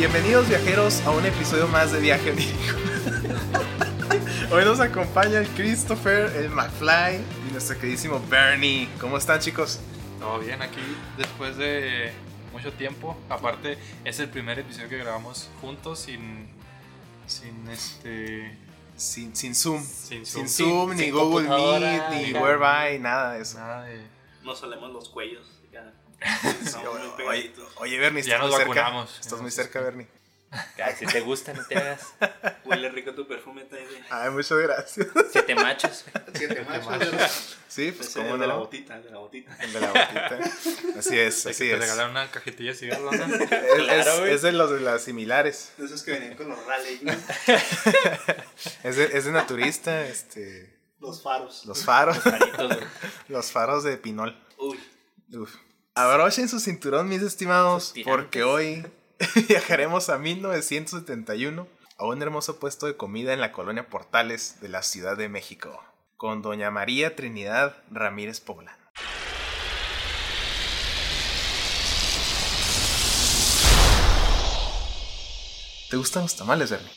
Bienvenidos viajeros a un episodio más de Viaje Onírico. Hoy nos acompaña el Christopher, el McFly y nuestro queridísimo Bernie. ¿Cómo están chicos? Todo bien aquí después de mucho tiempo. Aparte, es el primer episodio que grabamos juntos sin. sin este. Sin, sin Zoom. Sin Sin Zoom. Zoom, ni sin Google Meet, ni ni Whereby, nada de eso. Nada de. No solemos los cuellos. Oye, oye, Bernie, Ya estás nos muy cerca. vacunamos. Estás muy cerca, Bernie. Ay, si te gusta, no te hagas. Huele rico tu perfume, Taide. Ay, muchas gracias. Siete machos. Siete Sí, pues cómo el de la botita, el de la botita. El de la botita. Así es, así que te es. regalaron una cajetilla de cigarros, ¿no? Es, Claro, es- güey. es de los de las similares. De esos que venían con los rally, ¿no? Es de, es de naturista, este. los faros. Los faros. Paritos, güey. Los faros de Pinol. Uy, Uf. Abrochen su cinturón, mis estimados, porque hoy viajaremos a 1971 a un hermoso puesto de comida en la colonia Portales de la Ciudad de México, con doña María Trinidad Ramírez Poblano. ¿Te gustan los tamales, Bernie?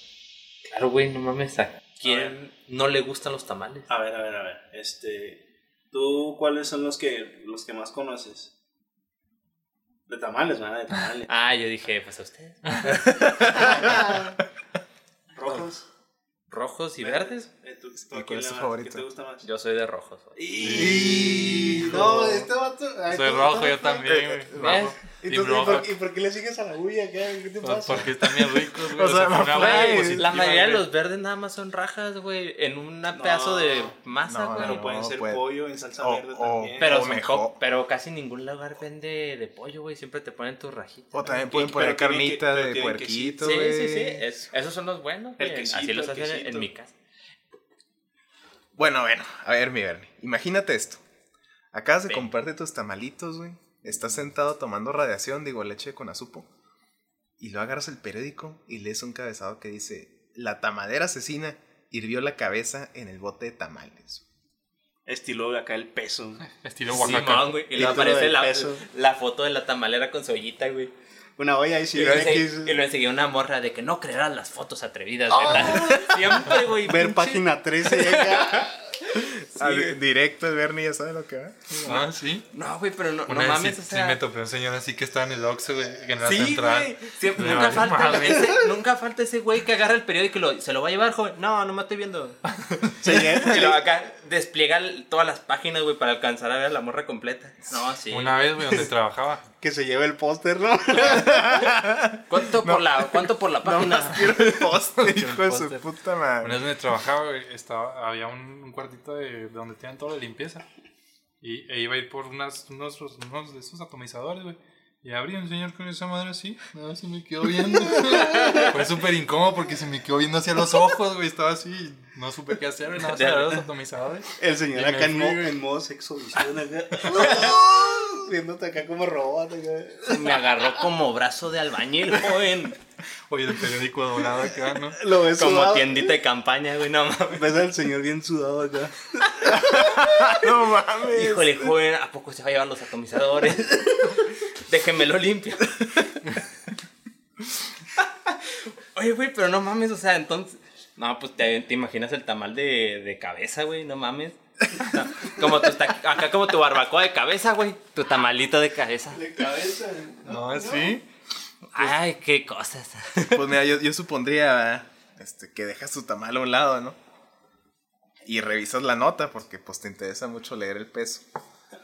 Claro, güey, no mames. ¿A quién no le gustan los tamales? a ver, a ver, a ver. Este. ¿Tú cuáles son los que, los que más conoces? De tamales, ¿verdad? De tamales. Ah, yo dije, pues a ustedes. Rojos. ¿Rojos y verdes? Eh, ¿tú- tú ¿Y a cuál es tu favorito? ¿Qué te gusta más? Yo soy de rojos. güey. Y... No, este vato. ay, Soy rojo, yo también, güey. Rojo. ¿Y, por, ¿Y por qué le sigues a la bulla? ¿Qué, ¿Qué te Pues pasa? porque están bien ricos, güey. O sea, buena la mayoría de güey. los verdes nada más son rajas, güey. En un No, pedazo de masa, no, güey. Pero no, pueden ser puede- pollo en salsa o- verde o- también. Pero, o mejor. pero casi ningún lugar vende de pollo, güey. Siempre te ponen tus rajitas. O también pueden poner pero tienen que- carnita de puerquito, Sí, güey. sí, sí. es- esos son los buenos, güey. quesito, Así los hacen en- mi casa. Bueno, bueno, a ver, mi Bernie, imagínate esto. Acabas de comprarte tus tamalitos, güey. Estás sentado tomando radiación, digo, leche con azupo. Y luego agarras el periódico y lees un cabezado que dice: La tamadera asesina hirvió la cabeza en el bote de tamales. Estilo de acá el peso. Estilo Sí, Oaxaca. man, güey. Y Título aparece la, peso. la foto de la tamalera con su ollita, güey. Una olla y Y si aquí, y luego enseguida una morra de que no creerás las fotos atrevidas, ¿verdad? Siempre, güey. ver pinche- página 13 y acá. Ah, di- directo el Bernie, ya sabe lo que va. Ah, sí. No, güey, pero no, no Una vez mames, sí, o sea. sí me topé un señor así que estaba en el Oxxo, güey, en la Sí, central. güey. Siempre- nunca, falta, madre. ese, nunca falta ese güey que agarra el periódico y lo, se lo va a llevar, joven. No, no me estoy viendo. Se lleva- Y luego acá despliega todas las páginas, güey, para alcanzar a ver la morra completa. No, sí. Una vez, güey, donde trabajaba. Que se lleve el póster, ¿no? ¿Cuánto, por la, ¿Cuánto por la página? Quiero el poste, Quiero el hijo de su póster. puta Una madre. vez donde trabajaba, estaba, había un, un cuartito de, de donde tenían toda la limpieza. Y e iba a ir por unas, unos, unos de esos atomizadores, güey. Y abrí un señor con esa madre así. Nada más se me quedó viendo. Fue súper incómodo porque se me quedó viendo hacia los ojos, güey. Estaba así. No supe qué hacer, nada los atomizadores. El señor Y acá en modo sexo visión acá. Viéndote acá como robot acá. Me agarró como brazo de albañil, joven. Oye, el periódico doblado acá, ¿no? Lo ves Como sudado. tiendita de campaña, güey, no mames. Ves al señor bien sudado acá. No mames. Híjole, joven, ¿a poco se va a llevar los atomizadores? Déjenmelo limpio. Oye, güey, pero no mames, o sea, entonces. No, pues te, te imaginas el tamal de, de cabeza, güey, no mames. No, como tu, acá como tu barbacoa de cabeza, güey. Tu tamalito de cabeza. De cabeza. No, sí. Ay, qué cosas. Pues mira, yo, yo supondría este, que dejas tu tamal a un lado, ¿no? Y revisas la nota porque pues te interesa mucho leer el peso.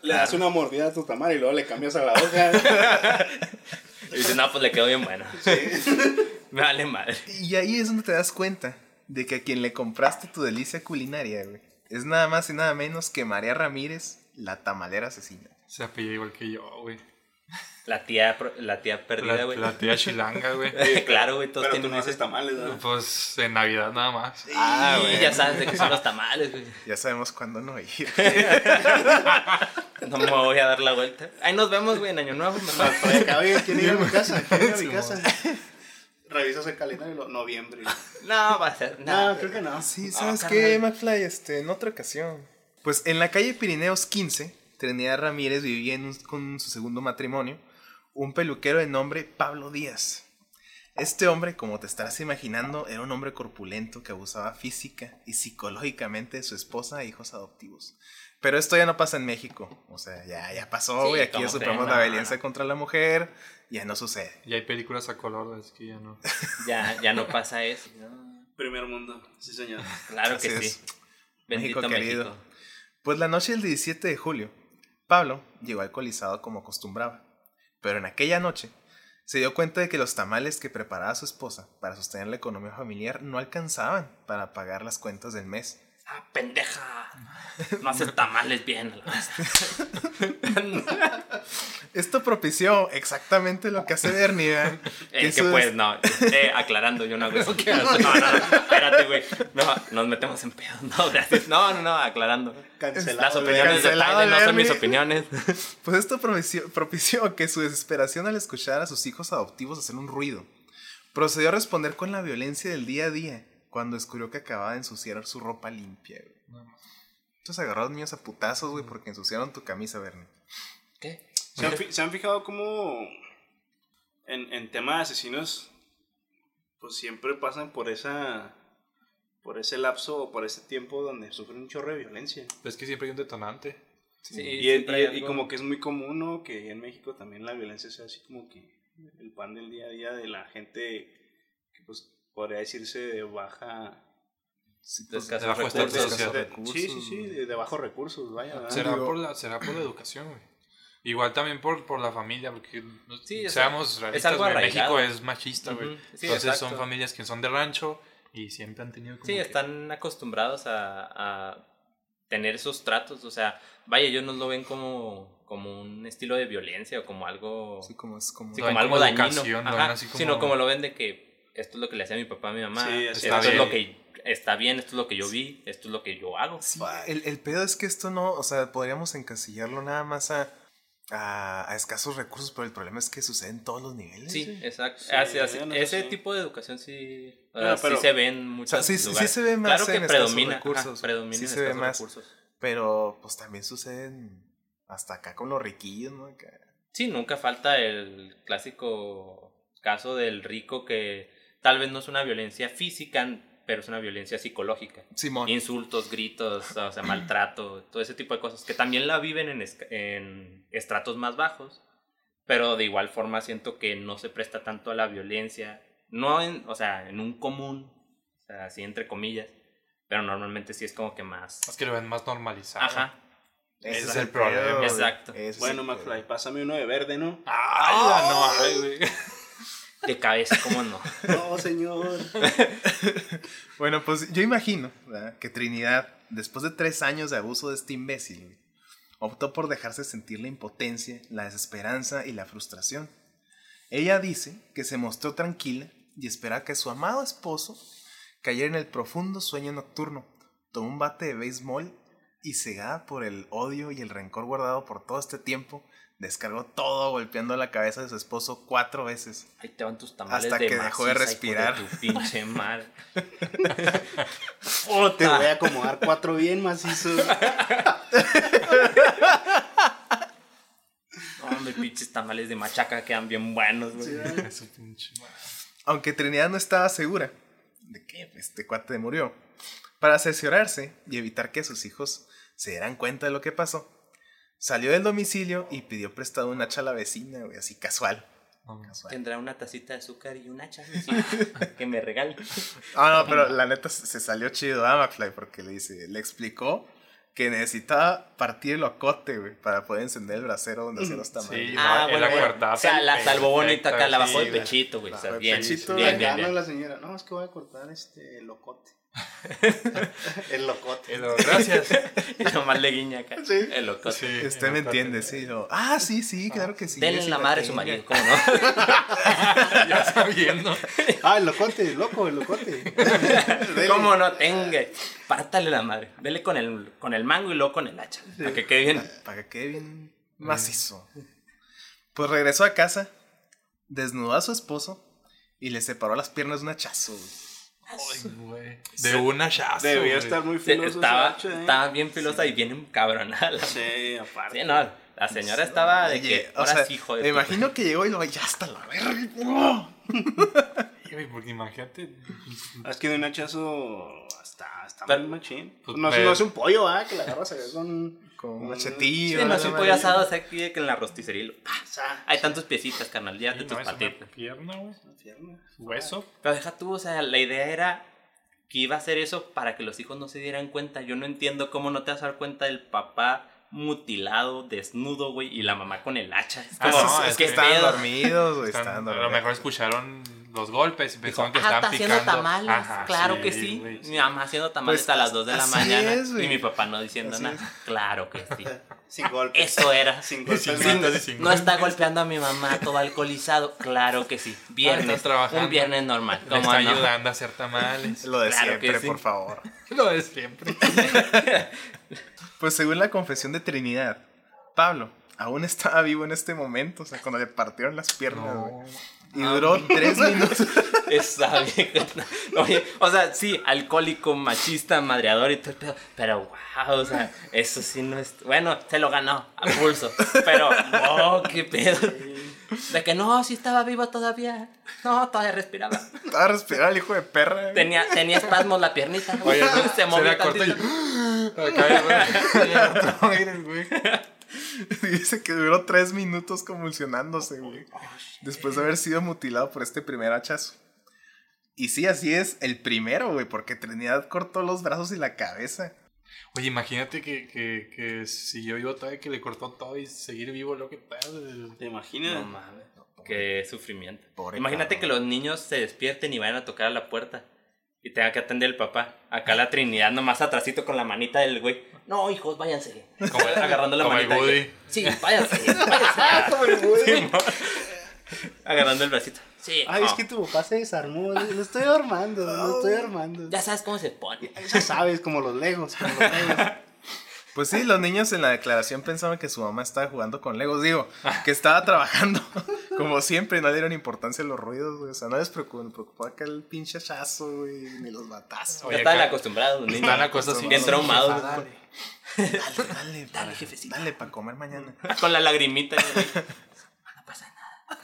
Le das una mordida a tu tamal y luego le cambias a la hoja. Y dices, no, pues le quedó bien bueno. Me vale madre. Y ahí es donde te das cuenta de que a quien le compraste tu delicia culinaria, güey, es nada más y nada menos que María Ramírez, la tamalera asesina. Se apellida igual que yo, güey. La tía, la tía perdida, güey. la tía chilanga, güey. claro, güey, todos Pero tú tienen no ese. haces tamales, ¿no? Pues en Navidad nada más. Ah, Y güey. Ya sabes de qué son los tamales, güey. Ya sabemos cuándo no ir. No me voy a dar la vuelta. Ahí nos vemos, güey, en Año Nuevo. mejor. Oye, ¿quién iba a mi casa? ¿Quién iba a mi Sí, casa? Revisas el calendario y lo, noviembre. No, va a ser. No, No, creo que no. Sí, ¿sabes qué, McFly? Este, en otra ocasión. Pues en la calle Pirineos 15, Trinidad Ramírez vivía en un- con su segundo matrimonio, un peluquero de nombre Pablo Díaz. Este hombre, como te estarás imaginando, era un hombre corpulento que abusaba física y psicológicamente de su esposa e hijos adoptivos. Pero esto ya no pasa en México. O sea, ya, ya pasó, Sí, güey. Aquí como ya superamos la violencia contra la mujer. Ya no sucede. Y hay películas a color, es que ya no. Ya, ya no pasa eso. ¿no? Primer mundo, sí señor. Claro Así que es. sí. Bendito México México. querido. Pues la noche del 17 de julio, Pablo llegó alcoholizado como acostumbraba. Pero en aquella noche se dio cuenta de que los tamales que preparaba su esposa para sostener la economía familiar no alcanzaban para pagar las cuentas del mes. ¡Ah, pendeja! No haces tamales bien. Esto propició exactamente lo que hace Bernie. ¿verdad? Eh, que pues, es- no. Eh, aclarando, yo no hago eso. No, no, no, espérate, güey. No, nos metemos en pedos. No, gracias. No, no, no, aclarando. Cancelado. Las opiniones de Tyler no son mis opiniones. Pues esto propició, propició que su desesperación al escuchar a sus hijos adoptivos hacer un ruido. Procedió a responder con la violencia del día a día cuando descubrió que acababa de ensuciar su ropa limpia. güey. No. Entonces agarró a los niños a putazos, güey, porque ensuciaron tu camisa, Bernie. ¿Qué? ¿Se han, fi- se han fijado cómo en, en tema de asesinos, pues siempre pasan por esa por ese lapso o por ese tiempo donde sufren un chorro de violencia? Es que siempre hay un detonante. Sí, y, y- y como que es muy común, ¿no? Que en México también la violencia sea así como que el pan del día a día de la gente que pues podría decirse de baja... Sí, De bajo recursos. sí, sí, sí, güey. de, de bajos recursos, vaya. Será por, la, será por la educación, güey. Igual también por, por la familia, porque Sí, sea, seamos es realistas, arraigado. México es machista, güey. Ujú, sí, Entonces exacto. son familias que son de rancho y siempre han tenido como Sí, que- están acostumbrados a, a tener esos tratos. O sea, vaya, ellos no lo ven como, como un estilo de violencia o como algo, sí, como es como... sí, como algo dañino. Ajá, ven así como- Sino como lo ven de que esto es lo que le hacía a mi papá, a mi mamá. Sí, esto es lo que está bien, esto es lo que yo vi, esto es lo que yo hago. Sí, el, el pedo es que esto no, o sea, podríamos encasillarlo nada más a, a, a escasos recursos, pero el problema es que sucede en todos los niveles. Sí, exacto. Sí, Así- así- ya no sé ese tipo de educación sí, o No, sea, pero- sí se ve en O muchos sea, sí, sí lugares. se ve más claro que en escasos predomina, recursos. ajá, predomina sí en se ve más. recursos. Pero pues también suceden hasta acá con los riquillos, ¿no? Acá. Sí, nunca falta el clásico caso del rico que tal vez no es una violencia física, pero es una violencia psicológica. Simón. Insultos, gritos, o sea, maltrato, todo ese tipo de cosas que también la viven en, en estratos más bajos, pero de igual forma siento que no se presta tanto a la violencia, no en, o sea, en un común, o sea, así entre comillas, pero normalmente sí es como que más... Es que lo ven más normalizado. Ajá, Ese es el problema. Exacto. Ese Bueno, McFly, pásame uno de verde, ¿no? ¡Ay, ya no hay, güey! De cabeza, ¿cómo no? No, señor. Bueno, pues yo imagino ¿verdad? que Trinidad, después de tres años de abuso de este imbécil, optó por dejarse sentir la impotencia, la desesperanza y la frustración. Ella dice que se mostró tranquila y esperaba que su amado esposo cayera en el profundo sueño nocturno, tomó un bate de béisbol y cegada por el odio y el rencor guardado por todo este tiempo, descargó todo golpeando la cabeza de su esposo cuatro veces. Ahí te van tus tamales Hasta de que dejó de respirar. tu pinche madre. Te voy a acomodar cuatro bien macizos. No, hombre, pinches tamales de machaca quedan bien buenos, güey. Madre. Aunque Trinidad no estaba segura de que este cuate murió, para cerciorarse y evitar que sus hijos se dieran cuenta de lo que pasó, salió del domicilio y pidió prestado un hacha a la vecina, güey, así casual. Tendrá una tacita de azúcar y un hacha que me regale. Ah, no, pero la neta se salió chido a McFly porque le dice, le explicó que necesitaba partir el ocote, güey, para poder encender el brasero donde hacía los tamales. Sí, Ah, no, bueno, bueno. O sea, la salvó bonita acá, la bajó sí, de pechito, güey. O sea, bien, pechito, bien, bien, bien. ¿no? la señora, no, es que voy a cortar este locote. el locote. El- Gracias. Y nomás le guiña acá. Sí. El loco. Sí, Usted el me entiende, sí. lo- ah, sí, sí, claro que sí. Denle la la madre a su marido, ¿cómo no? ya está viendo. Ah, el locote, loco, el locote. ¿Cómo no? Tenga. Pártale la madre. Dele con el, con el mango y luego con el hacha. Para que quede bien. Para que quede bien macizo. Pues regresó a casa, desnudó a su esposo y le separó las piernas de un hachazo. Ay, güey. De un hachazo. Debía estar muy filoso. estaba, hacha, ¿eh? estaba bien filosa y bien encabronada. la- Sí, aparte. Sí, no, la señora estaba de Oye, que o ahora sea, sí, hijo de me imagino que llegó y lo ya hasta la verga. porque imagínate. Es que de un hachazo está, está Pero- muy machín. Pues, no, es- pero- no es un pollo, ¿ah? Que la agarras con... Con un Mm. machetillo. Sí, no un pollo asado, o sea, aquí que en la rosticería. sea, Hay tantos piecitas, carnal, ya de Sí, tus no, es una patitas. pierna, güey. pierna. Hueso. Pero deja tú, o sea, la idea era que iba a hacer eso para que los hijos no se dieran cuenta. Yo no entiendo cómo no te vas a dar cuenta del papá mutilado, desnudo, güey, y la mamá con el hacha. Es Ah, como, no, es es que que estaban pedo. dormidos, güey. Están- Estaban a lo mejor escucharon los golpes y pensaban que ah, estaban está haciendo picando. tamales. Ajá, claro que sí. sí. Mi mamá haciendo tamales Pues, a las 2 de la mañana. es, y mi papá no diciendo Así nada. es. Claro que sí. Sin golpes. Eso era. Sin golpes. Sin mata. golpes, sin No está golpeando a mi mamá todo alcoholizado. Claro que sí. Viernes. trabajando. Un viernes normal. Le ¿Cómo está no? ayudando a hacer tamales. Lo de Claro siempre, sí. por favor. Lo de siempre. Pues según la confesión de Trinidad, Pablo aún estaba vivo en este momento, o sea, cuando le partieron las piernas, güey. Y duró tres minutos. Esa vieja. Oye, o sea, sí, alcohólico, machista, madreador y todo el pedo. Pero, wow, o sea, eso sí no es. Bueno, se lo ganó a pulso. Pero, oh, qué pedo. De que no, sí estaba vivo todavía. No, todavía respiraba. Estaba respirando el hijo de perra. Tenía, tenía espasmos la piernita. Oye, se se movía cortó y. Dice que duró tres minutos convulsionándose, güey. Después de haber sido mutilado por este primer hachazo. Y sí, así es, el primero, güey, porque Trinidad cortó los brazos y la cabeza. Oye, imagínate que, que, que siguió vivo todavía, que le cortó todo y seguir vivo, lo que pedo. ¿Te imaginas? No mames. Qué sufrimiento. Pobre Imagínate cabrón. que los niños se despierten y vayan a tocar a la puerta. Y tenga que atender el papá. Acá la Trinidad nomás atrasito con la manita del güey. No, hijos, váyanse. Como el- Agarrando la como el manita. del Woody. güey. Sí, váyanse, váyanse. Como el Woody. Sí, Agarrando el bracito. Sí. Ay, es que tu papá se desarmó. Lo estoy armando, lo estoy armando. Ya sabes cómo se pone. Ya sabes, como los legos. Como los legos. Pues sí, los niños en la declaración pensaban que su mamá estaba jugando con Legos. Digo, que estaba trabajando. Como siempre, no le dieron importancia a los ruidos, güey. O sea, no les preocupó, les preocupaba acá el pinche hachazo, güey, ni los batazos. Ya Oye, estaban acá- acostumbrados los niños. Están acostumbrados. Bien traumados. Dale. Dale, dale, Dale, para, jefecita. dale, para comer mañana. Con la lagrimita. güey. No pasa nada.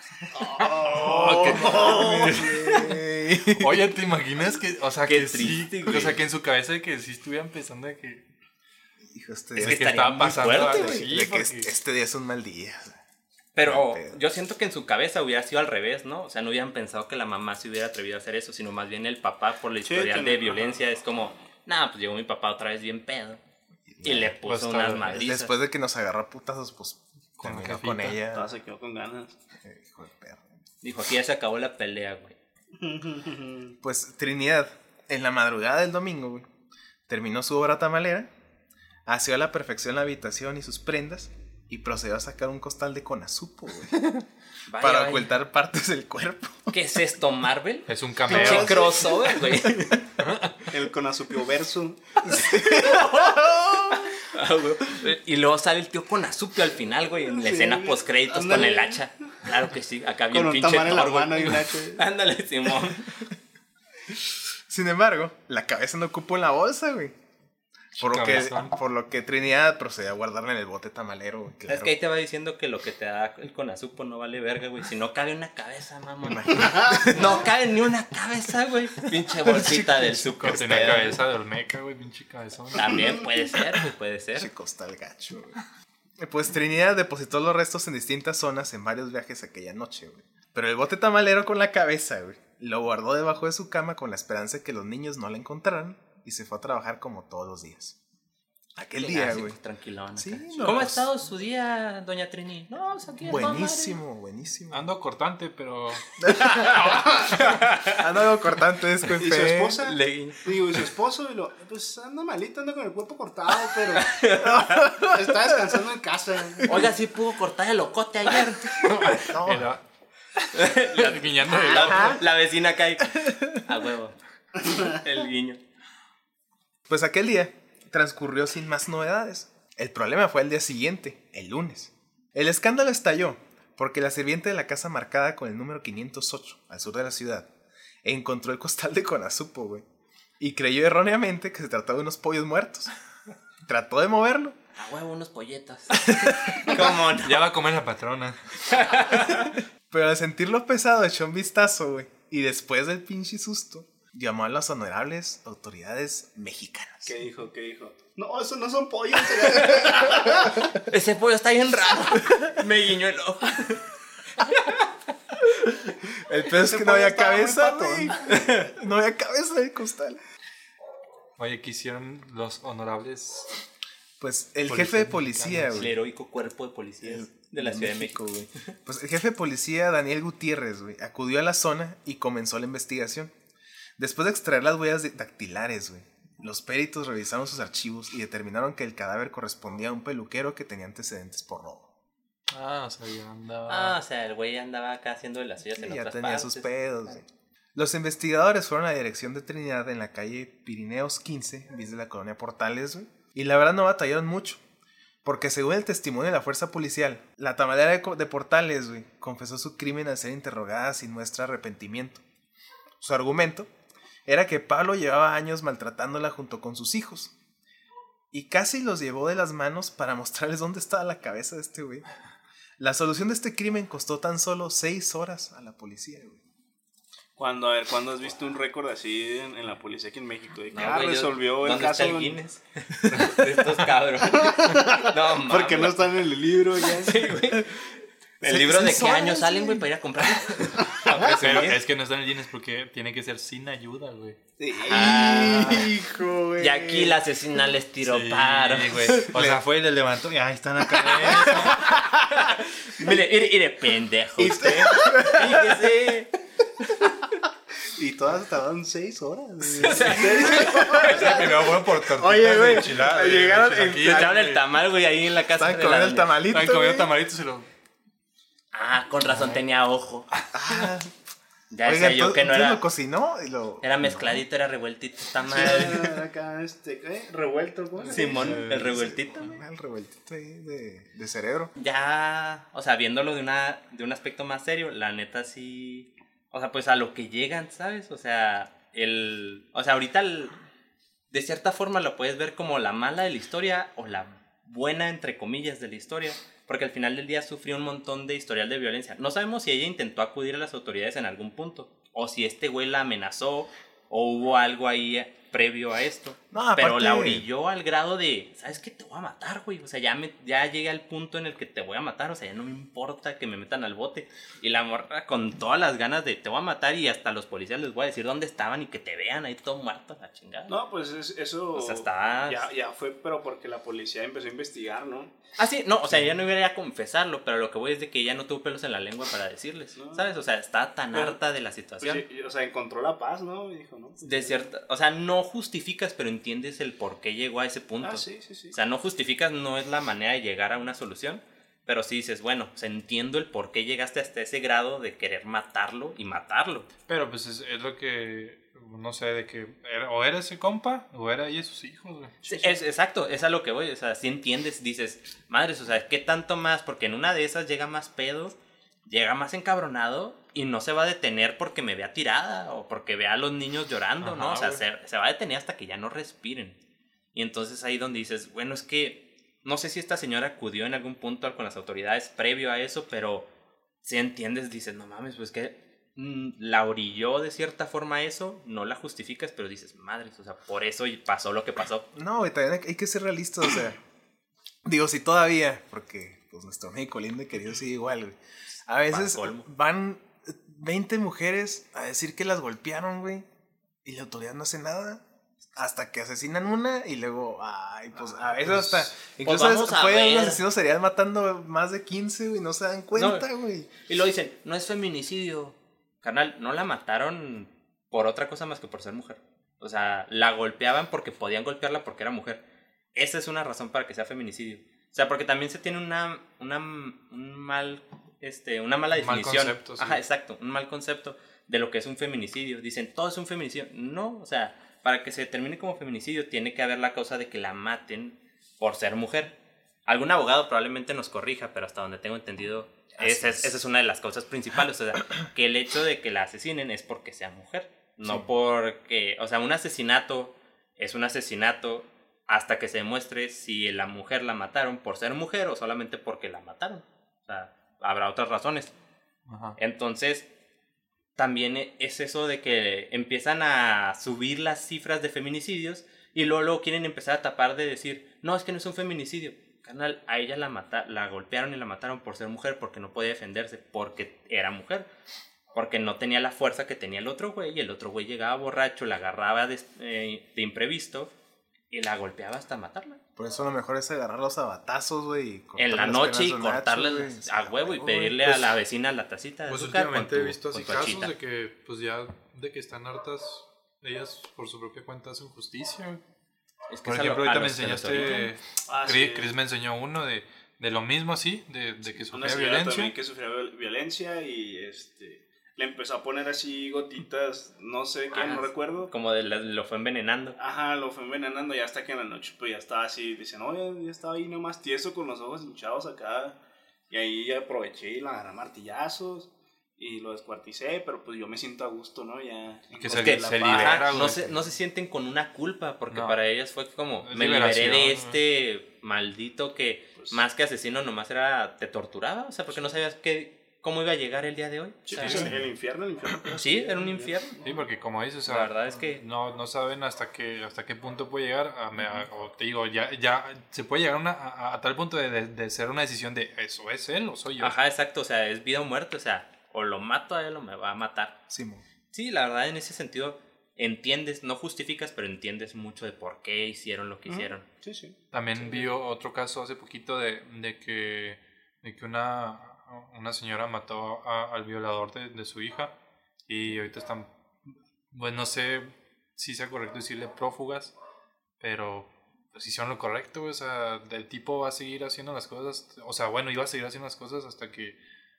Güey. Oye, ¿te imaginas que, o sea, Qué que triste, sí, güey. o sea, que en su cabeza de que sí estuvieran pensando de que, Hijo, este día, que que estaría estaba muy pasando fuerte, güey. de porque- este, este día es un mal día. Pero yo siento que en su cabeza hubiera sido al revés, ¿no? O sea, no hubieran pensado que la mamá se hubiera atrevido a hacer eso, sino más bien el papá por la Sí, tiene- de violencia es como, nah, pues llegó mi papá otra vez bien pedo. Y le Pues, puso tal unas madrizas. Después de que nos agarró a putazos, pues Con con ella. Toda se quedó con ganas. Eh, Hijo de perra. Dijo, aquí ya se acabó la pelea, güey. Pues Trinidad, en la madrugada del domingo, güey, terminó su obra tamalera, asió a la perfección la habitación y sus prendas y procedió a sacar un costal de conazupo, güey, Vaya, para vaya. ocultar partes del cuerpo. ¿Qué es esto, Marvel? Es un cameo. crossover, güey. El conazupio verso. Ah, güey. y luego sale el tío con azupio al final, güey, en la Sí, escena güey. post créditos con el hacha. Claro que sí, acá bien pinche güey. mano y un hacha. Ándale, Simón. Sin embargo, la cabeza no ocupó en la bolsa, güey. Por lo, que, por lo que Trinidad procedió a guardarla en el bote tamalero, güey. Es que ahí te va diciendo que lo que te da el conazupo no vale verga, güey. Si no cabe una cabeza, mamón. No cabe ni una cabeza, güey. Pinche bolsita del Que super tenía cabeza de Olmeca, güey, pinche cabezón. También puede ser, güey, puede ser. costal gacho, güey. Pues Trinidad depositó los restos en distintas zonas en varios viajes aquella noche, güey. Pero el bote tamalero con la cabeza, güey, lo guardó debajo de su cama con la esperanza de que los niños no la encontraran y se fue a trabajar como todos los días. Aquel día, güey. pues, tranquilón. Sí, no, ¿Cómo ha pues- estado su día, doña Trini? No, aquí es Buenísimo, buenísimo. Ando cortante, pero Ando algo cortante, es ¿Y su esposa? Le- Digo, y su esposo, y lo, pues anda malito, anda con el cuerpo cortado, pero está descansando en casa. Oiga, sí pudo cortar el locote ayer. No, era la guiñando. La, la vecina cae. A huevo. El guiño. Pues aquel día transcurrió sin más novedades. El problema fue el día siguiente, el lunes. El escándalo estalló porque la sirviente de la casa marcada con el número 508 al sur de la ciudad encontró el costal de conazupo, güey. Y creyó erróneamente que se trataba de unos pollos muertos. Trató de moverlo, A huevo, unos polletas. ¿Cómo no? Ya va a comer la patrona. pero al sentirlo pesado echó un vistazo, güey. Y después del pinche susto, llamó a las honorables autoridades mexicanas. ¿Qué dijo? ¿Qué dijo? No, eso no son pollos. Ese pollo está bien raro. Me guiñó el ojo. El pedo es que no había cabeza, güey. No había cabeza del costal. Oye, ¿qué hicieron los honorables? Pues el Policía jefe de policía, El güey. heroico cuerpo de policías de la Ciudad de México. güey. Pues el jefe de policía, Daniel Gutiérrez, güey, acudió a la zona y comenzó la investigación. Después de extraer las huellas dactilares, güey, los peritos revisaron sus archivos y determinaron que el cadáver correspondía a un peluquero que tenía antecedentes por robo. Ah, o sea, ya andaba. Ah, o sea, el güey andaba acá haciendo de las suyas en Sí, ya otras tenía partes. sus pedos, güey. Los investigadores fueron a la dirección de Trinidad en la calle Pirineos 15, bis de la colonia Portales, güey. Y la verdad no batallaron mucho. Porque según el testimonio de la fuerza policial, la tamalera de, de Portales, güey, confesó su crimen al ser interrogada sin muestra de arrepentimiento. Su argumento era que Pablo llevaba años maltratándola junto con sus hijos. Y casi los llevó de las manos para mostrarles dónde estaba la cabeza de este güey. La solución de este crimen costó tan solo seis horas a la policía, güey. Cuando, a ver, ¿cuándo has visto un récord así en, en la policía aquí en México? De que No, ah, güey, yo- resolvió el ¿dónde caso. está el Guinness? de estos cabros. No, mames. Porque no están en el libro ya. Sí, güey. ¿El libro de qué años salen, güey. güey, para ir a comprar? Pero es que no están en Guinness porque tiene que ser sin ayuda, güey. Ah. Hijo, güey. Y aquí la asesina les tiró Sí, paro. güey. O sea, fue y le levantó y ahí están acá. Mire, mire, mire, pendejo usted. Fíjese. Y todas tardaron seis horas. güey. Primero fueron por tortitas Oye, de güey, de llegaron en- estaban el tamal, güey, ahí en la casa Estaban comiendo el tamalito. Estaban comiendo tamalitos y lo. Ah, con razón tenía ojo. Ya Oiga, decía yo que no era... lo cocinó y lo. Era mezcladito, era revueltito Sí, madre. era acá, este, ¿qué? Revuelto, ¿cómo? Simón, el revueltito. Ah, El revueltito ahí de, de cerebro. Ya, o sea, viéndolo de una de un aspecto más serio, la neta sí, o sea, pues a lo que llegan, ¿sabes? O sea, el, o sea, ahorita el- de cierta forma lo puedes ver como la mala de la historia o la buena entre comillas de la historia, porque al final del día sufrió un montón de historial de violencia. No sabemos si ella intentó acudir a las autoridades en algún punto o si este güey la amenazó o hubo algo ahí previo a esto. No, Pero la orilló al grado de, ¿sabes qué? Te voy a matar, güey. O sea, ya, me, ya llegué al punto en el que te voy a matar. O sea, ya no me importa que me metan al bote. Y la morra con todas las ganas de, te voy a matar y hasta los policías les voy a decir dónde estaban y que te vean ahí todo muerto, la chingada. No, pues es- eso. O sea, Ya, ya fue, pero porque la policía empezó a investigar, ¿no? Ah, sí, no, o sea, ella no iba a confesarlo, pero lo que voy es de que ella no tuvo pelos en la lengua para decirles, No. ¿sabes? O sea, está tan Pero, harta de la Pues, situación. y- y, o sea, encontró la paz, ¿no? Y dijo, ¿no? Pues, De cierta, o sea, no justificas, pero entiendes el por qué llegó a ese punto. Ah, sí, sí, sí. O sea, no justificas, no es la manera de llegar a una solución, pero sí dices, bueno, o sea, entiendo el por qué llegaste hasta ese grado de querer matarlo y matarlo. Pero pues es, es lo que. No sé, de que. era- o era ese compa o era ella y sus hijos, güey. Sí, Es, exacto, es a lo que voy, o sea, si entiendes, dices, madres, o sea, ¿qué tanto más? Porque en una de esas llega más pedo, llega más encabronado y no se va a detener porque me vea tirada o porque vea a los niños llorando, ¿no? Ajá, O sea, se, se va a detener hasta que ya no respiren. Y entonces ahí donde dices, bueno, es que no sé si esta señora acudió en algún punto con las autoridades previo a eso, pero si entiendes, dices, no mames, pues que mm, la orilló de cierta forma eso, no la justificas, pero dices, madres, o sea, por eso pasó lo que pasó. No, güey, también hay- que ser realistas, o sea. digo, si todavía, porque pues nuestro México lindo y querido sigue igual, güey. A veces van 20 mujeres a decir que las golpearon, güey, y la autoridad no hace nada. Hasta que asesinan una y luego, ay, pues a veces pues, hasta. Incluso vamos a puede un asesino serial matando más de 15, güey, no se dan cuenta, güey. Y lo dicen, no es feminicidio. Carnal, no la mataron por otra cosa más que por ser mujer. O sea, la golpeaban porque podían golpearla porque era mujer. Esa es una razón para que sea feminicidio. O sea, porque también se tiene una, una, un mal, este, una mala Un mal definición. concepto, sí. Ajá, exacto, un mal concepto de lo que es un feminicidio. Dicen, todo es un feminicidio. No, o sea, para que se determine como feminicidio tiene que haber la causa de que la maten por ser mujer. Algún abogado probablemente nos corrija, pero hasta donde tengo entendido, esa es, es. esa es una de las causas principales. O sea, que el hecho de que la asesinen es porque sea mujer. No Sí. porque, o sea, un asesinato es un asesinato hasta que se demuestre si la mujer la mataron por ser mujer o solamente porque la mataron. O sea, habrá otras razones. Ajá. Entonces, también e- es eso de que empiezan a subir las cifras de feminicidios y luego, luego quieren empezar a tapar de decir, no, es que no es un feminicidio. Carnal, a ella la, mata la golpearon y la mataron por ser mujer, porque no podía defenderse, porque era mujer. Porque no tenía la fuerza que tenía el otro güey, y el otro güey llegaba borracho, la agarraba de, eh, de imprevisto y la golpeaba hasta matarla. Por eso lo mejor es agarrarlos a batazos, güey. y En la noche y nacho, cortarle a huevo y pedirle Pues- a la vecina la tacita de Pues azúcar últimamente con he visto así casos achita. de que, pues ya, de que están hartas, ellas por su propia cuenta hacen justicia. Es que Por ejemplo, ahorita me los los enseñaste, Ah, Chris, sí. Chris me enseñó uno de, de lo mismo así, de, de que sufría violencia. también que sufría viol- violencia y este le empezó a poner así gotitas, no sé qué, Ajá. no recuerdo. Como de la- lo fue envenenando. Ajá, lo fue envenenando y hasta que en la noche pues ya estaba así, dice, no, ya, ya estaba ahí nomás tieso con los ojos hinchados acá. Y ahí aproveché y la agarré martillazos y lo descuarticé, pero pues yo me siento a gusto, ¿no? Ya. Que se- de se libera. No, se, no se sienten con una culpa, porque No. para ellas fue como, Es me liberé de este maldito que Pues- más que asesino nomás era, te torturaba, o sea, porque no sabías qué, cómo iba a llegar el día de hoy. Sí, O sea, el infierno, el infierno. sí, era un infierno. Sí, porque como dices, o sea, La verdad es que- no, no saben hasta qué, hasta qué punto puede llegar. A, me- a- o te digo, ya, ya se puede llegar a, una- a, a tal punto de, de- de ser una decisión de eso es él o soy yo. Ajá, exacto, o sea, es vida o muerte, o sea, o lo mato a él o me va a matar. Simón. Sí, la verdad en ese sentido entiendes, no justificas, pero entiendes mucho de por qué hicieron lo que hicieron. Sí, sí. También vi otro caso hace poquito de, de que, de que una, una señora mató a- al violador de, de su hija y ahorita están, pues no sé si sea correcto decirle prófugas, pero pues hicieron lo correcto, o sea, el tipo va a seguir haciendo las cosas, o sea, bueno, iba a seguir haciendo las cosas hasta que,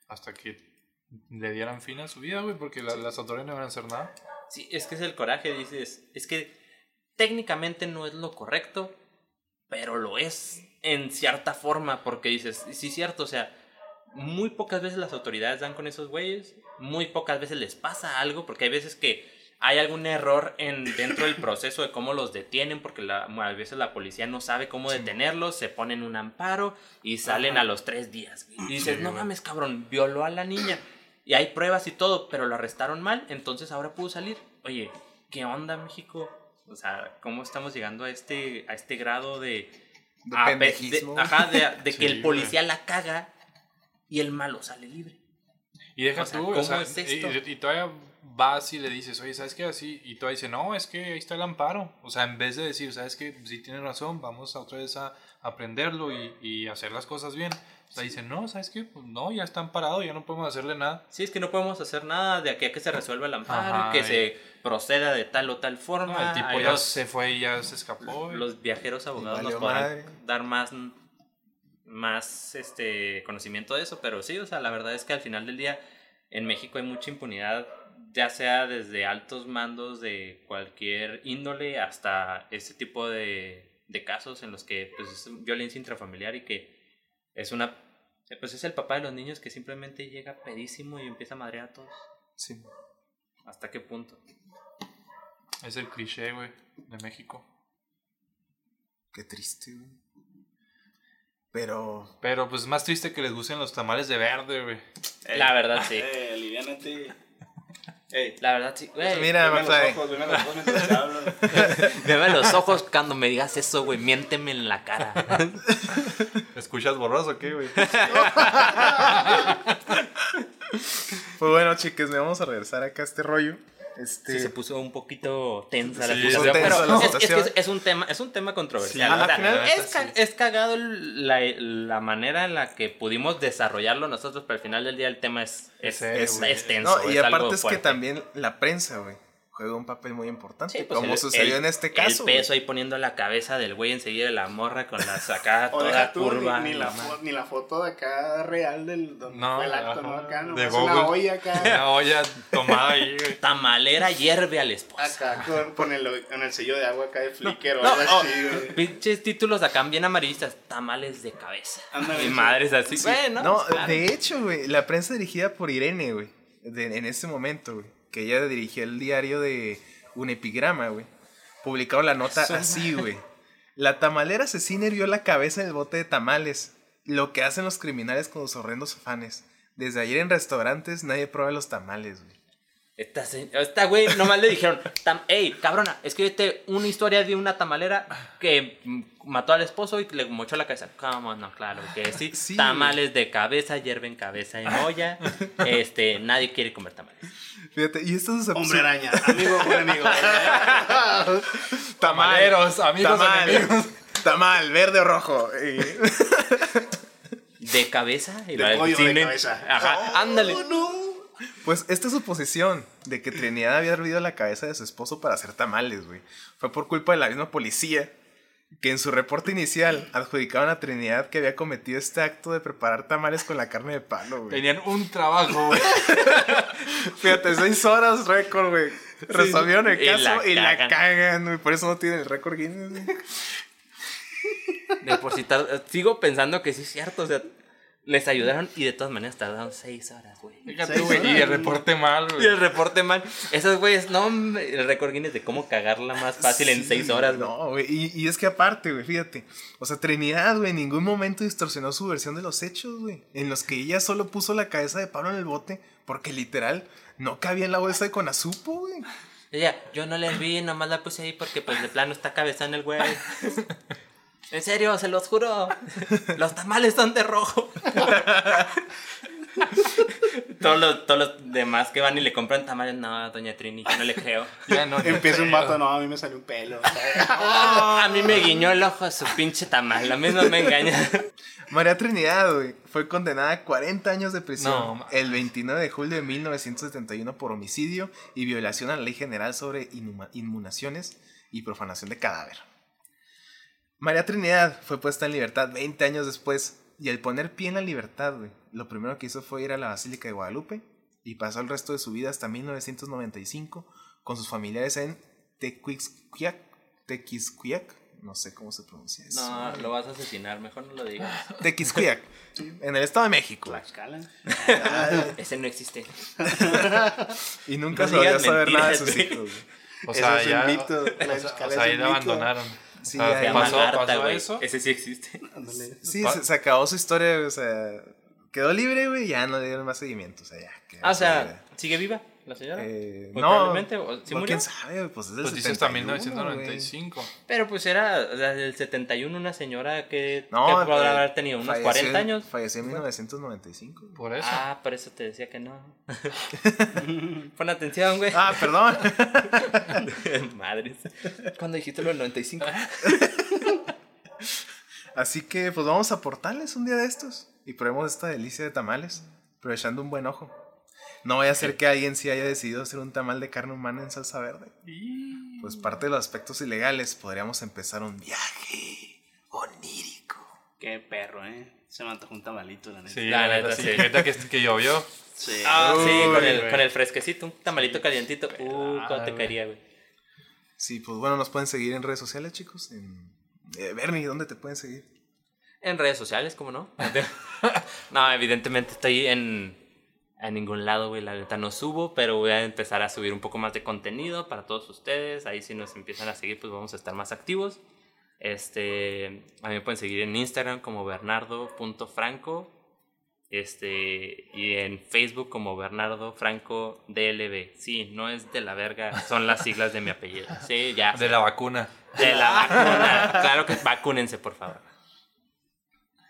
hasta que le dieran fin a su vida, güey, porque la- las autoridades no iban a hacer nada. Sí, es que es el coraje, dices, es que técnicamente no es lo correcto, pero lo es en cierta forma, porque dices, sí, cierto, o sea, muy pocas veces las autoridades dan con esos güeyes, muy pocas veces les pasa algo, porque hay veces que hay algún error en, dentro del proceso de cómo los detienen, porque la, a veces la policía no sabe cómo detenerlos, se ponen un amparo y salen Ajá. a los tres días. Y dices, Sí, no mames, cabrón, violó a la niña. Y hay pruebas y todo, pero lo arrestaron mal, entonces ahora pudo salir. Oye, ¿qué onda México? O sea, ¿cómo estamos llegando a este, a este grado de... De a de- ajá, de, de que Sí, el policía la caga y el malo sale libre. Y deja O sea, tú, ¿cómo o sea, es esto? Y, y todavía vas y le dices, oye, ¿sabes qué? Así, y todavía dice, no, es que ahí está el amparo. O sea, en vez de decir, ¿sabes qué? Sí tienes razón, vamos a otra vez a aprenderlo y, y hacer las cosas bien. O sea, dice, no, ¿sabes qué? Pues no, ya está amparado, ya no podemos hacerle nada. Sí, es que no podemos hacer nada de aquí a que se resuelva el amparo, Ajá, que y- se proceda de tal o tal forma. No, el tipo ya los, se fue y ya se escapó. los viajeros abogados nos podrán madre. dar más, más este, conocimiento de eso, pero sí, o sea, la verdad es que al final del día en México hay mucha impunidad, ya sea desde altos mandos de cualquier índole hasta este tipo de, de casos en los que pues, es violencia intrafamiliar y que es una pues es el papá de los niños que simplemente llega pedísimo y empieza a madrear a todos. Sí. ¿Hasta qué punto? Es el cliché, güey, de México. Qué triste, güey. Pero. Pero pues más triste que les gusten los tamales de verde, güey. Ey, La verdad, sí. Eh, aliviánate. Ey, La verdad, sí. Güey, Mira, veme los ojos, veme los ojos mientras te hablo. Veme los ojos cuando me digas eso, güey. Miénteme en la cara. ¿Escuchas borroso qué, güey? Pues bueno, chicos, me vamos a regresar acá a este rollo. Este. Sí, se puso un poquito tensa la Sí, situación, se puso pero la es, es que situación. es, es un tema, es un tema controversial. Sí, final, es, ca- es cagado la, la manera en la que pudimos desarrollarlo nosotros, pero al final del día el tema es, es, serio, tenso. No, y algo aparte es que también la prensa, güey, juega un papel muy importante. Sí, pues como el- sucedió el- en este caso. El peso güey. ahí poniendo la cabeza del güey enseguida de la morra con la sacada O toda deja tú, curva. ni, ni la ni la foto de acá real del donde No, fue el acto, ¿no? Acá, no de una olla acá. Una olla tomada ahí, güey. Tamalera hierve al esposo. Acá con, con el, con el sello de agua acá de Flickr o no, algo así, güey. Pinches títulos acá bien amarillistas. Tamales de cabeza. Mi madre es así. Bueno, No, pues, claro. de hecho, güey, la prensa dirigida por Irene, güey, de- en ese momento, güey, que ella dirigió el diario de Un Epigrama, güey, publicaron la nota Eso, así, güey. La tamalera asesina hirvió la cabeza en el bote de tamales, lo que hacen los criminales con los horrendos afanes. Desde ayer en restaurantes nadie prueba los tamales, güey. Esta, esta güey nomás le dijeron, "Tam- hey, cabrona, escríbete una historia de una tamalera que mató al esposo y le mochó la cabeza. ¿Cómo no? Claro que sí. Sí. Tamales de cabeza, hierven cabeza en olla. Este, nadie quiere comer tamales. Fíjate, y esto es Hombre araña, amigo, buen amigo. Tamaleros, amigos tamal, enemigos. tamal, verde o rojo. Y- De cabeza y De del pollo de cine. cabeza. Ajá, ándale. Pues esta suposición de que Trinidad había hervido la cabeza de su esposo para hacer tamales, güey, fue por culpa de la misma policía que en su reporte inicial adjudicaban a Trinidad que había cometido este acto de preparar tamales con la carne de palo, güey. Tenían un trabajo, güey. Fíjate, seis horas récord, güey. Resolvieron el Y caso la y la cagan. cagan, güey. Por eso no tienen el récord Guinness, güey. Depositar. Sigo pensando que sí es cierto. O sea, les ayudaron y de todas maneras tardaron seis horas, güey. Fíjate, Seis güey. Y horas, el reporte mal, Y güey. el reporte mal. Esos güeyes, no, el récord Guinness de cómo cagarla más fácil en Sí, seis horas, güey. No, güey. Y, y es que aparte, güey, fíjate. O sea, Trinidad, güey, en ningún momento distorsionó su versión de los hechos, güey. En los que ella solo puso la cabeza de Pablo en el bote porque literal no cabía en la bolsa de Conazupo, güey. Ella, yo no les vi, nomás la puse ahí porque pues de plano está cabezón el güey. En serio, se los juro. Los tamales son de rojo. todos, los, todos los demás que van y le compran tamales, no, doña Trini, yo no le creo. Ya no. Empieza un vato, no, a mí me salió un pelo. a mí me guiñó el ojo su pinche tamal, a mí no me engaña. María Trinidad, güey, fue condenada a 40 años de prisión No, el 29 de julio de 1971 por homicidio y violación a la Ley General sobre Inmunaciones y profanación de cadáver. María Trinidad fue puesta en libertad 20 años después y al poner pie en la libertad, güey, lo primero que hizo fue ir a la Basílica de Guadalupe y pasó el resto de su vida hasta 1995 con sus familiares en Tequixquiac, Tequisquiac, no sé cómo se pronuncia eso. No, lo vas a asesinar, mejor no lo digas. Tequisquiac, en el Estado de México. Tlaxcala. Ese no existe. Y nunca No se volvió a saber nada de sus hijos. güey. O Eso sea, es un ya. mito. O sea, Tlaxcala o sea, es ahí mito. abandonaron. Sí, Se llama pasó, Garta, pasó güey. eso. Ese sí existe. Ándale. Sí, se, se acabó su historia, o sea, quedó libre, güey, ya no le dieron más seguimiento, o sea, ya. Ah, o sea, vida. ¿sigue viva la señora? Eh, no, probablemente, o- ¿sí pues, murió? quién sabe, pues es del Pues dice hasta 71, 1995. Pero pues era o sea, del 71 una señora que, No, que podrá eh, haber tenido unos falleció 40 en- años. Falleció en 1995. Por eso. Ah, por eso te decía que no. Pon atención, güey. Ah, perdón. Madres. Cuando dijiste lo del 95. Así que, pues vamos a portales un día de estos y probemos esta delicia de tamales, pero echando un buen ojo. No vaya a ser que alguien sí haya decidido hacer un tamal de carne humana en salsa verde. Pues parte de los aspectos ilegales, podríamos empezar un viaje onírico. Qué perro, eh. Se me antojó un tamalito, la neta. Sí, La neta, neta, sí. Ahorita que, que llovió. Sí. Ah, sí, Uy, con el, con el fresquecito, un tamalito calientito. Uh, cómo te caería, güey. Sí, pues bueno, nos pueden seguir en redes sociales, chicos. En... Eh, Bernie, ¿dónde te pueden seguir? En redes sociales, ¿cómo no? no, evidentemente estoy en, en ningún lado, güey. La neta no subo, pero voy a empezar a subir un poco más de contenido para todos ustedes. Ahí si nos empiezan a seguir, pues vamos a estar más activos. Este, a mí me pueden seguir en Instagram como bernardo.franco. Este, y en Facebook como Bernardo Franco DLB. Sí, no es de la verga, son las siglas de mi apellido. Sí, ya. De la vacuna. De la vacuna. Claro que vacúnense, por favor.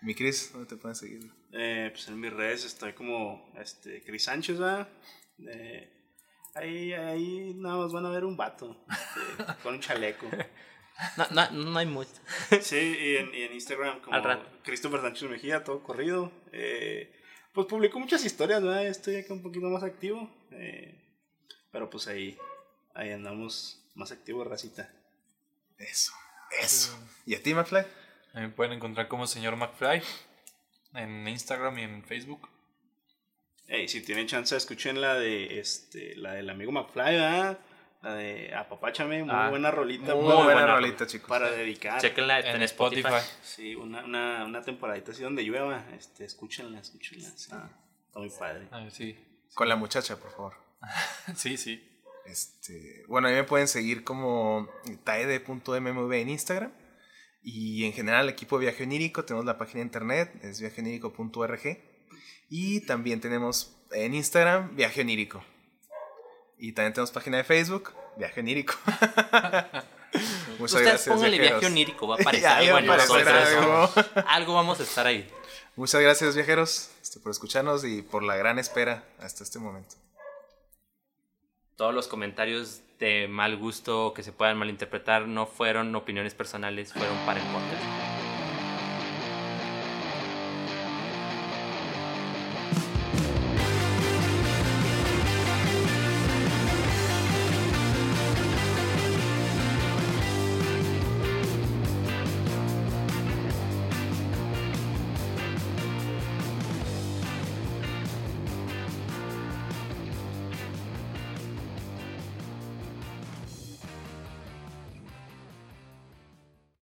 Mi Cris, ¿dónde te pueden seguir? Eh, pues en mis redes estoy como este, Cris Sánchez, ¿verdad? Eh, ahí, ahí nada más van a ver un vato este, con un chaleco. No, no, no hay mucho. Sí, y en, y en Instagram como. Christopher Sánchez Mejía, todo corrido. Eh, pues publico muchas historias, ¿verdad? Estoy acá un poquito más activo. eh, pero pues ahí, ahí andamos más activos, racita. Eso, eso. ¿Y a ti, McFly? A mí Me pueden encontrar como señor McFly en Instagram y en Facebook. Ey, si tienen chance, escuchen la de este, la del amigo McFly, ¿verdad? La de Apapáchame, muy Ah, buena rolita. Muy, buena, buena rolita, chicos. Para dedicar. Chequenla En Spotify. Sí, una, una, una temporadita así donde llueva, este, escúchenla, escúchenla. Está, está muy padre. Ah, sí. Con la muchacha, por favor. Sí, sí. Este, bueno, a mí me pueden seguir como taede.mmv en Instagram. Y en general, el equipo de Viaje Onírico, tenemos la página de internet, es viajeonírico.org. Y también tenemos en Instagram Viaje Onírico. Y también tenemos página de Facebook, Viaje Onírico. Muchas Ustedes gracias, pónganle viajeros. viaje onírico, va a aparecer va algo a en aparecer nosotros. algo. Algo vamos a estar ahí. Muchas gracias, viajeros, este, por escucharnos y por la gran espera hasta este momento. Todos los comentarios de mal gusto que se puedan malinterpretar no fueron opiniones personales, fueron para el podcast.